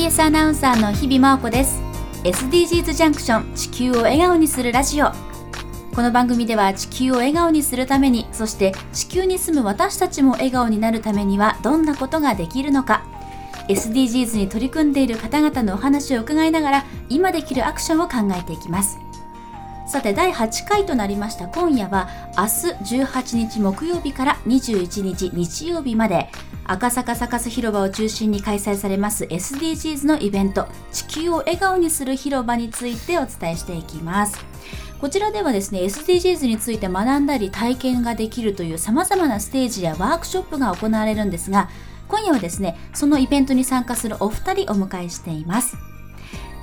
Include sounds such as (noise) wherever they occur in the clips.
TBS アナウンサーの日々真央子です。SDGs ジャンクション地球を笑顔にするラジオ。この番組では地球を笑顔にするためにそして地球に住む私たちも笑顔になるためにはどんなことができるのか。SDGs に取り組んでいる方々のお話を伺いながら今できるアクションを考えていきます。さて第8回となりました。今夜は明日18日木曜日から21日日曜日まで赤坂サカス広場を中心に開催されます SDGs のイベント地球を笑顔にする広場についてお伝えしていきます。こちらではですね SDGs について学んだり体験ができるという様々なステージやワークショップが行われるんですが今夜はですねそのイベントに参加するお二人お迎えしています。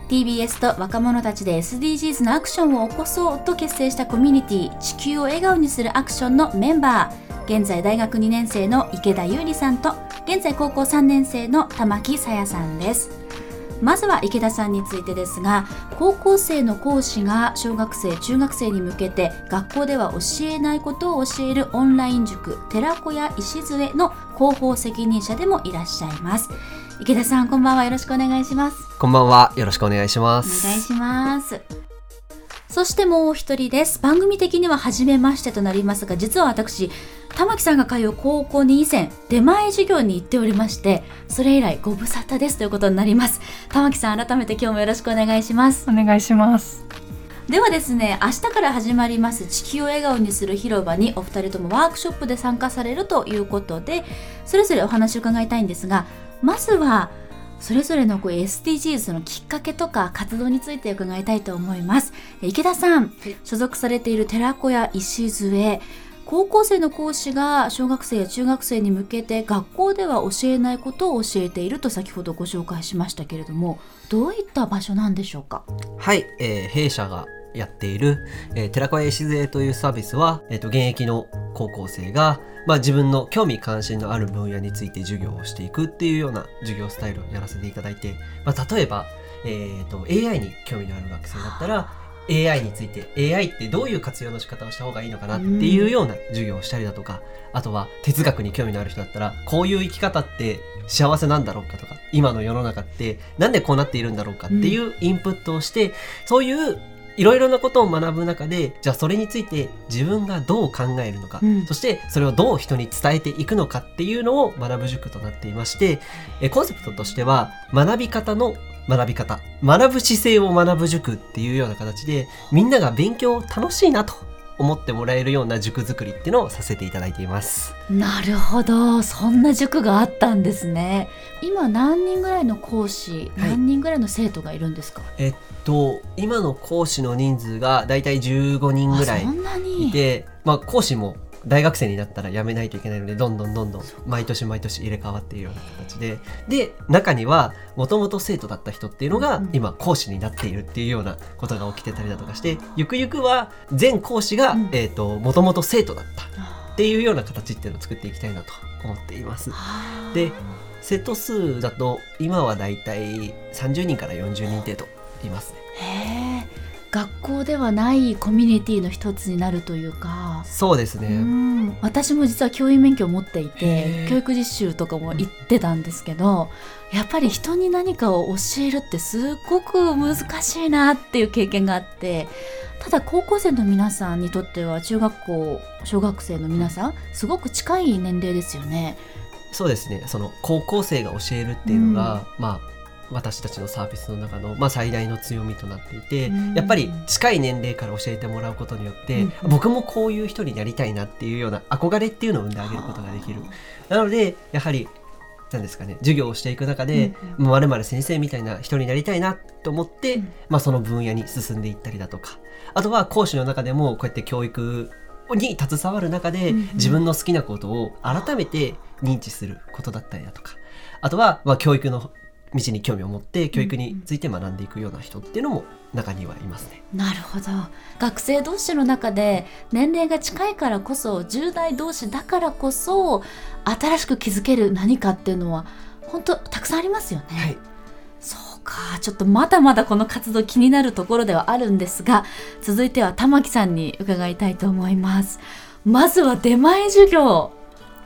TBS と若者たちで SDGs のアクションを起こそうと結成したコミュニティ地球を笑顔にするアクションのメンバー。現在大学2年生の池田優里さんと現在高校3年生の玉木さやさんです。まずは池田さんについてですが高校生の講師が小学生中学生に向けて学校では教えないことを教えるオンライン塾寺子屋石杖の広報責任者でもいらっしゃいます。池田さんこんばんは。よろしくお願いします。こんばんは。よろしくお願いします。お願いしますそしてもう一人です。番組的には初めましてとなりますが実は私玉木さんが通う高校に以前出前授業に行っておりましてそれ以来ご無沙汰ですということになります。玉木さん改めて今日もよろしくお願いします。お願いします。ではですね明日から始まります地球を笑顔にする広場にお二人ともワークショップで参加されるということでそれぞれお話を伺いたいんですがまずはそれぞれのこう SDGs のきっかけとか活動について伺いたいと思います。池田さん、はい、所属されている寺子屋石杖高校生の講師が小学生や中学生に向けて学校では教えないことを教えていると先ほどご紹介しましたけれどもどういった場所なんでしょうか？はい、えー、弊社がやっている、えー、寺子屋石税というサービスは、えーと、現役の高校生が、まあ、自分の興味関心のある分野について授業をしていくっていうような授業スタイルをやらせていただいて、まあ、例えば、えーと AI に興味のある学生だったら AI について AI ってどういう活用の仕方をした方がいいのかなっていうような授業をしたりだとか、あとは哲学に興味のある人だったらこういう生き方って幸せなんだろうかとか今の世の中ってなんでこうなっているんだろうかっていうインプットをして、そういういろいろなことを学ぶ中でじゃあそれについて自分がどう考えるのか、うん、そしてそれをどう人に伝えていくのかっていうのを学ぶ塾となっていましてえコンセプトとしては学び方の学び方。学ぶ姿勢を学ぶ塾っていうような形でみんなが勉強楽しいなと思ってもらえるような塾作りっていうのをさせていただいています。なるほど。そんな塾があったんですね。今何人ぐらいの講師、はい、何人ぐらいの生徒がいるんですか？えっと今の講師の人数がだいたい15人ぐらいいてまあ講師も大学生になったら辞めないといけないのでどんどんどんどん毎年毎年入れ替わっているような形で。で中にはもともと生徒だった人っていうのが今講師になっているっていうようなことが起きてたりだとかしてゆくゆくは全講師がもともと生徒だったっていうような形っていうのを作っていきたいなと思っています。で生徒数だと今はだいたい30人から40人程度いますね。学校ではないコミュニティの一つになるというか。そうですね。私も実は教員免許を持っていて教育実習とかも行ってたんですけどやっぱり人に何かを教えるってすごく難しいなっていう経験があってただ高校生の皆さんにとっては中学校小学生の皆さんすごく近い年齢ですよね。そうですね。その高校生が教えるっていうのが、うん、まあ私たちのサービスの中の、まあ、最大の強みとなっていて、やっぱり近い年齢から教えてもらうことによって、僕もこういう人になりたいなっていうような憧れっていうのを生んであげることができる。なのでやはりなんですかね授業をしていく中でまるまる先生みたいな人になりたいなと思って、うん、まあ、その分野に進んでいったりだとかあとは講師の中でもこうやって教育に携わる中で、自分の好きなことを改めて認知することだったりだとかあとは、まあ、教育の道に興味を持って教育について学んでいくような人っていうのも中にはいますね。なるほど。学生同士の中で年齢が近いからこそ10代同士だからこそ新しく気づける何かっていうのは本当たくさんありますよね。はい、そうか。ちょっとまだまだこの活動気になるところではあるんですが続いては玉木さんに伺いたいと思います。まずは出前授業。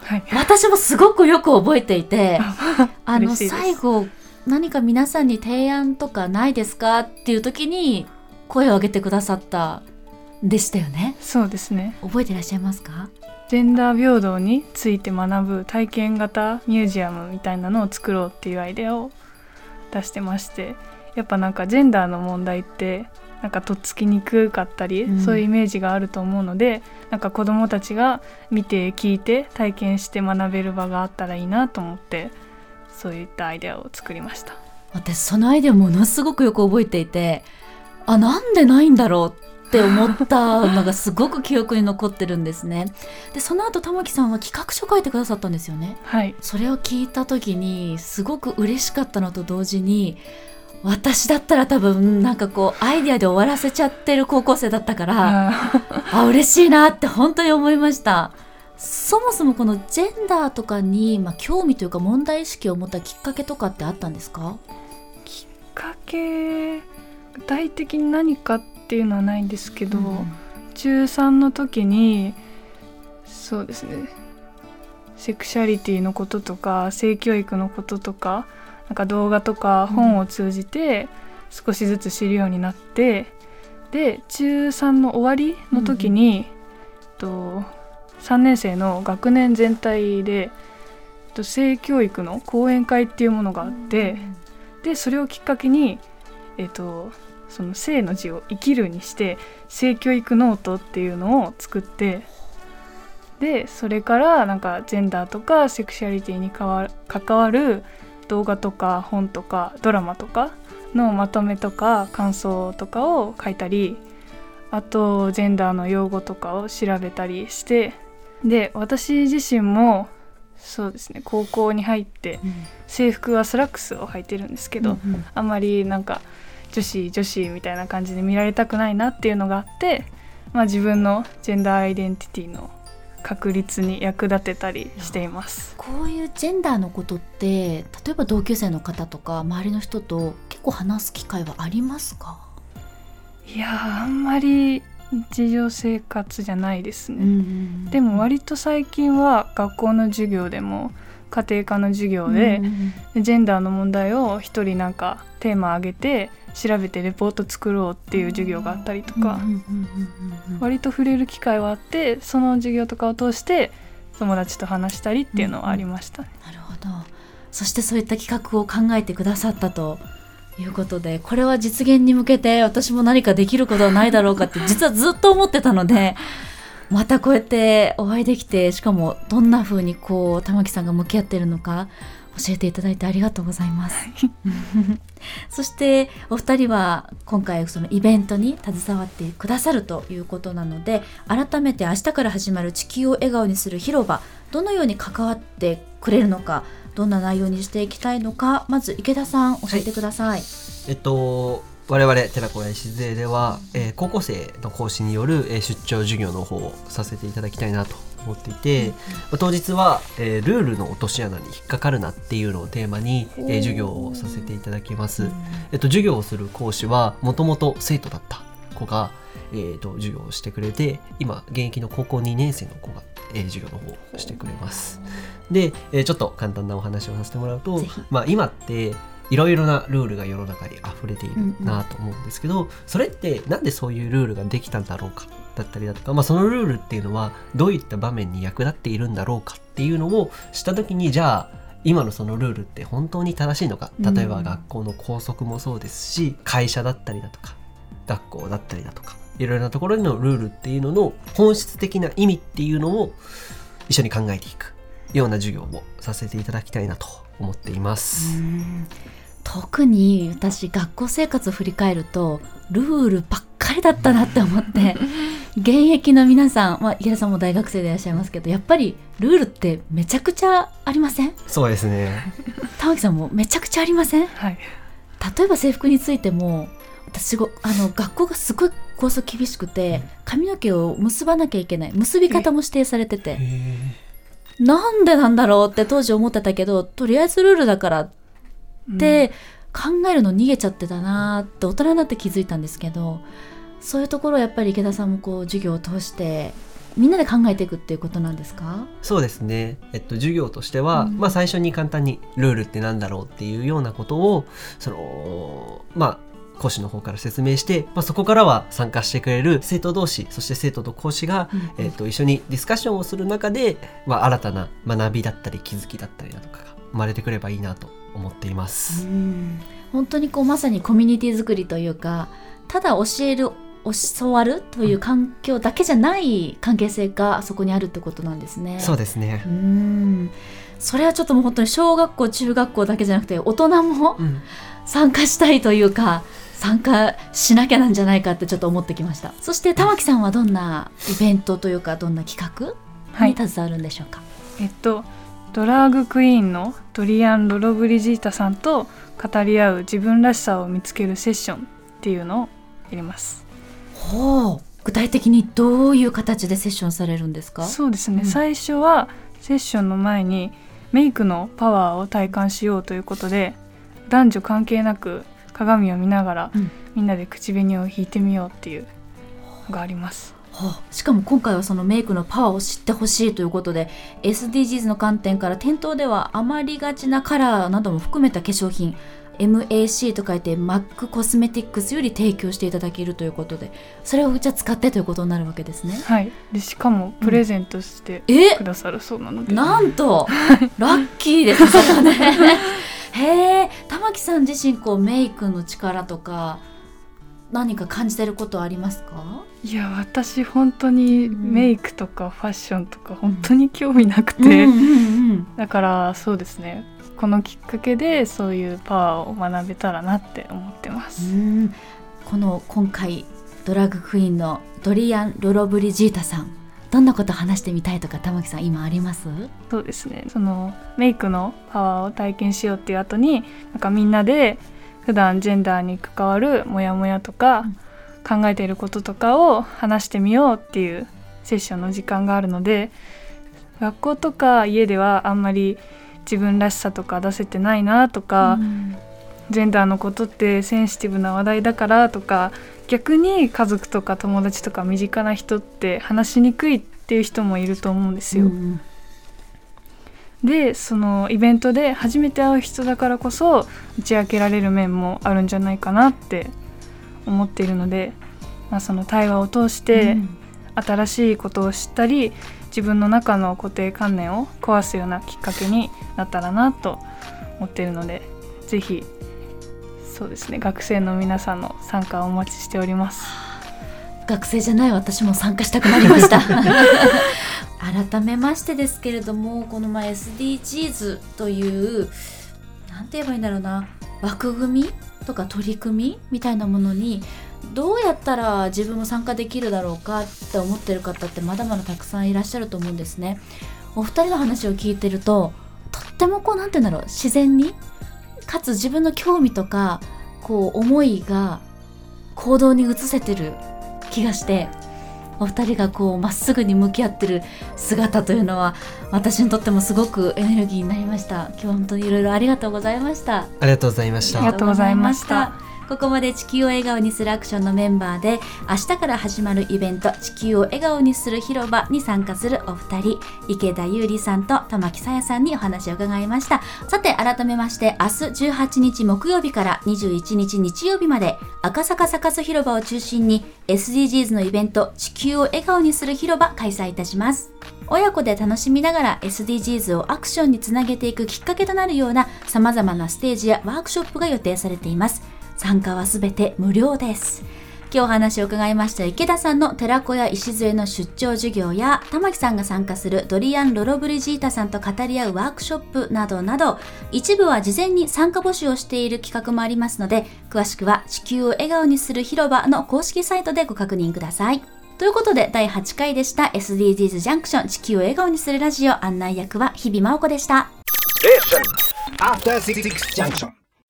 はい、私もすごくよく覚えていて (laughs) あの最後何か皆さんに提案とかないですかっていう時に声を上げてくださったんでしたよね。そうですね。覚えていらっしゃいますか？ジェンダー平等について学ぶ体験型ミュージアムみたいなのを作ろうっていうアイデアを出してましてやっぱなんかジェンダーの問題ってなんかとっつきにくかったり、うん。そういうイメージがあると思うのでなんか子どもたちが見て聞いて体験して学べる場があったらいいなと思ってそういったアイデアを作りました。私そのアイデアものすごくよく覚えていてあなんでないんだろうって思ったのがすごく記憶に残ってるんですね。でその後玉木さんは企画書書いてくださったんですよね。はい、それを聞いた時にすごく嬉しかったのと同時に私だったら多分なんかこうアイデアで終わらせちゃってる高校生だったからああ嬉しいなって本当に思いましたそもそもこのジェンダーとかに、まあ、興味というか問題意識を持ったきっかけとかってあったんですか？きっかけ具体的に何かっていうのはないんですけど、中3の時にそうですねセクシャリティのこととか性教育のこととかなんか動画とか本を通じて少しずつ知るようになって、で中3の終わりの時に、と3年生の学年全体でと性教育の講演会っていうものがあって、でそれをきっかけにえっ、とその性の字を生きるにして性教育ノートっていうのを作ってでそれからなんかジェンダーとかセクシャリティに関わる動画とか本とかドラマとかのまとめとか感想とかを書いたりあとジェンダーの用語とかを調べたりしてで私自身もそうですね高校に入って制服はスラックスを履いてるんですけど、あんまりなんか女子女子みたいな感じで見られたくないなっていうのがあって、まあ、自分のジェンダーアイデンティティの確立に役立てたりしています。こういうジェンダーのことって例えば同級生の方とか周りの人と結構話す機会はありますか、いやーあんまり日常生活じゃないですね。んでも割と最近は学校の授業でも家庭科の授業で、でジェンダーの問題を一人なんかテーマ挙げて調べてレポート作ろうっていう授業があったりとか、割と触れる機会はあってその授業とかを通して友達と話したりっていうのはありましたね。なるほど。そしてそういった企画を考えてくださったということでこれは実現に向けて私も何かできることはないだろうかって (laughs) 実はずっと思ってたのでまたこうやってお会いできてしかもどんな風にこう玉木さんが向き合ってるのか教えていただいてありがとうございます。(laughs) そしてお二人は今回そのイベントに携わってくださるということなので改めて明日から始まる地球を笑顔にする広場どのように関わってくれるのかどんな内容にしていきたいのかまず池田さん教えてください。えっと我々寺子屋礎では、えー高校生の講師による、えー出張授業の方をさせていただきたいなと思っていて、まあ当日は、えールールの落とし穴に引っかかるなっていうのをテーマに、えー授業をさせていただきます。えっと、授業をする講師はもともと生徒だった子が、えー、と授業をしてくれて今現役の高校2年生の子が、えー授業の方をしてくれます。で、えーちょっと簡単なお話をさせてもらうとまあ、今っていろいろなルールが世の中に溢れているなと思うんですけど、それってなんでそういうルールができたんだろうかだったりだとか、まあ、そのルールっていうのはどういった場面に役立っているんだろうかっていうのをした時にじゃあ今のそのルールって本当に正しいのか？例えば学校の校則もそうですし会社だったりだとか学校だったりだとかいろいろなところでのルールっていうのの本質的な意味っていうのを一緒に考えていくような授業をさせていただきたいなと思っています。うん。特に私学校生活を振り返るとルールばっかりだったなって思って。(laughs) 現役の皆さん、まあ、池田さんも大学生でいらっしゃいますけどやっぱりルールってめちゃくちゃありません？そうですね。玉木さんもめちゃくちゃありませんはい、例えば制服についても私ごあの学校がすごい校則厳しくて髪の毛を結ばなきゃいけない。結び方も指定されてて。なんでなんだろうって当時思ってたけどとりあえずルールだからって考えるの逃げちゃってたなーって大人になって気づいたんですけどそういうところをやっぱり池田さんもこう授業を通してみんなで考えていくっていうことなんですか？そうですね、えっと、授業としては、うん。まあ、最初に簡単にルールってなんだろうっていうようなことをそのまあ講師の方から説明して、まあ、そこからは参加してくれる生徒同士そして生徒と講師が、えっと、一緒にディスカッションをする中で、まあ、新たな学びだったり気づきだったりだとかが生まれてくればいいなと思っています。うん。本当にこうまさにコミュニティ作りというかただ教える教わるという環境だけじゃない関係性がそこにあるってことなんですね。そうですね。う、ん。それはちょっともう本当に小学校中学校だけじゃなくて大人もうん。参加したいというか参加しなきゃなんじゃないかってちょっと思ってきました。そして玉木さんはどんなイベントというかどんな企画はい。に携わるんでしょうか、えっとドラァグクイーンのドリアン・ロロブリジータさんと語り合う自分らしさを見つけるセッションっていうのをやります。ほう。具体的にどういう形でセッションされるんですか？そうですね、うん。最初はセッションの前にメイクのパワーを体感しようということで男女関係なく鏡を見ながら、うん。みんなで口紅を引いてみようっていうのがあります。ほうしかも今回はそのメイクのパワーを知ってほしいということで SDGs の観点から店頭では余りがちなカラーなども含めた化粧品 MAC と書いて MAC コスメティックスより提供していただけるということでそれをじゃあ使ってということになるわけですね。はい。でしかもプレゼントしてえ？くださるそうなので、なんと！ラッキーですねへえ玉木さん自身こうメイクの力とか何か感じてることありますか？いや私本当にうん。メイクとかファッションとか本当に興味なくて、だからそうですね。このきっかけでそういうパワーを学べたらなって思ってまうす、ん。この今回ドラッグクイーンのドリアン・ロロブリジータさんどんなこと話してみたいとか玉木さん今あります？そうですね。そのメイクのパワーを体験しようっていう後になんかみんなで普段ジェンダーに関わるモヤモヤとか、考えていることとかを話してみようっていうセッションの時間があるので学校とか家ではあんまり自分らしさとか出せてないなとか、うんジェンダーのことってセンシティブな話題だからとか逆に家族とか友達とか身近な人って話しにくいっていう人もいると思うんですよ。うんでそのイベントで初めて会う人だからこそ打ち明けられる面もあるんじゃないかなって思っているので、まあ、その対話を通してうん新しいことを知ったり自分の中の固定観念を壊すようなきっかけになったらなと思っているのでぜひそうですね。学生の皆さんの参加をお待ちしております。学生じゃない私も参加したくなりました。改めましてですけれどもこのま SDGs というなんて言えばいいんだろうな枠組みとか取り組みみたいなものにどうやったら自分も参加できるだろうかって思ってる方ってまだまだたくさんいらっしゃると思うんですね。お二人の話を聞いてるととってもこうなんて言うんだろう自然にかつ自分の興味とかこう思いが行動に移せてる気がしてお二人がこうまっすぐに向き合ってる姿というのは私にとってもすごくエネルギーになりました。今日は本当にいろいろありがとうございました。ありがとうございました。ありがとうございましたここまで地球を笑顔にするアクションのメンバーで明日から始まるイベント地球を笑顔にする広場に参加するお二人。池田優里さんと玉木さやさんにお話を伺いました。さて改めまして明日18日木曜日から21日日曜日まで赤坂サカス広場を中心に SDGs のイベント地球を笑顔にする広場開催いたします。親子で楽しみながら SDGs をアクションにつなげていくきっかけとなるような様々なステージやワークショップが予定されています。参加はすべて無料です。今日お話を伺いました池田さんの寺子屋礎の出張授業や玉木さんが参加するドリアン・ロロブリジータさんと語り合うワークショップなどなど一部は事前に参加募集をしている企画もありますので詳しくは地球を笑顔にする広場の公式サイトでご確認ください。ということで第8回でした SDGs ジャンクション地球を笑顔にするラジオ案内役は日々真央子でした。After Six Junction.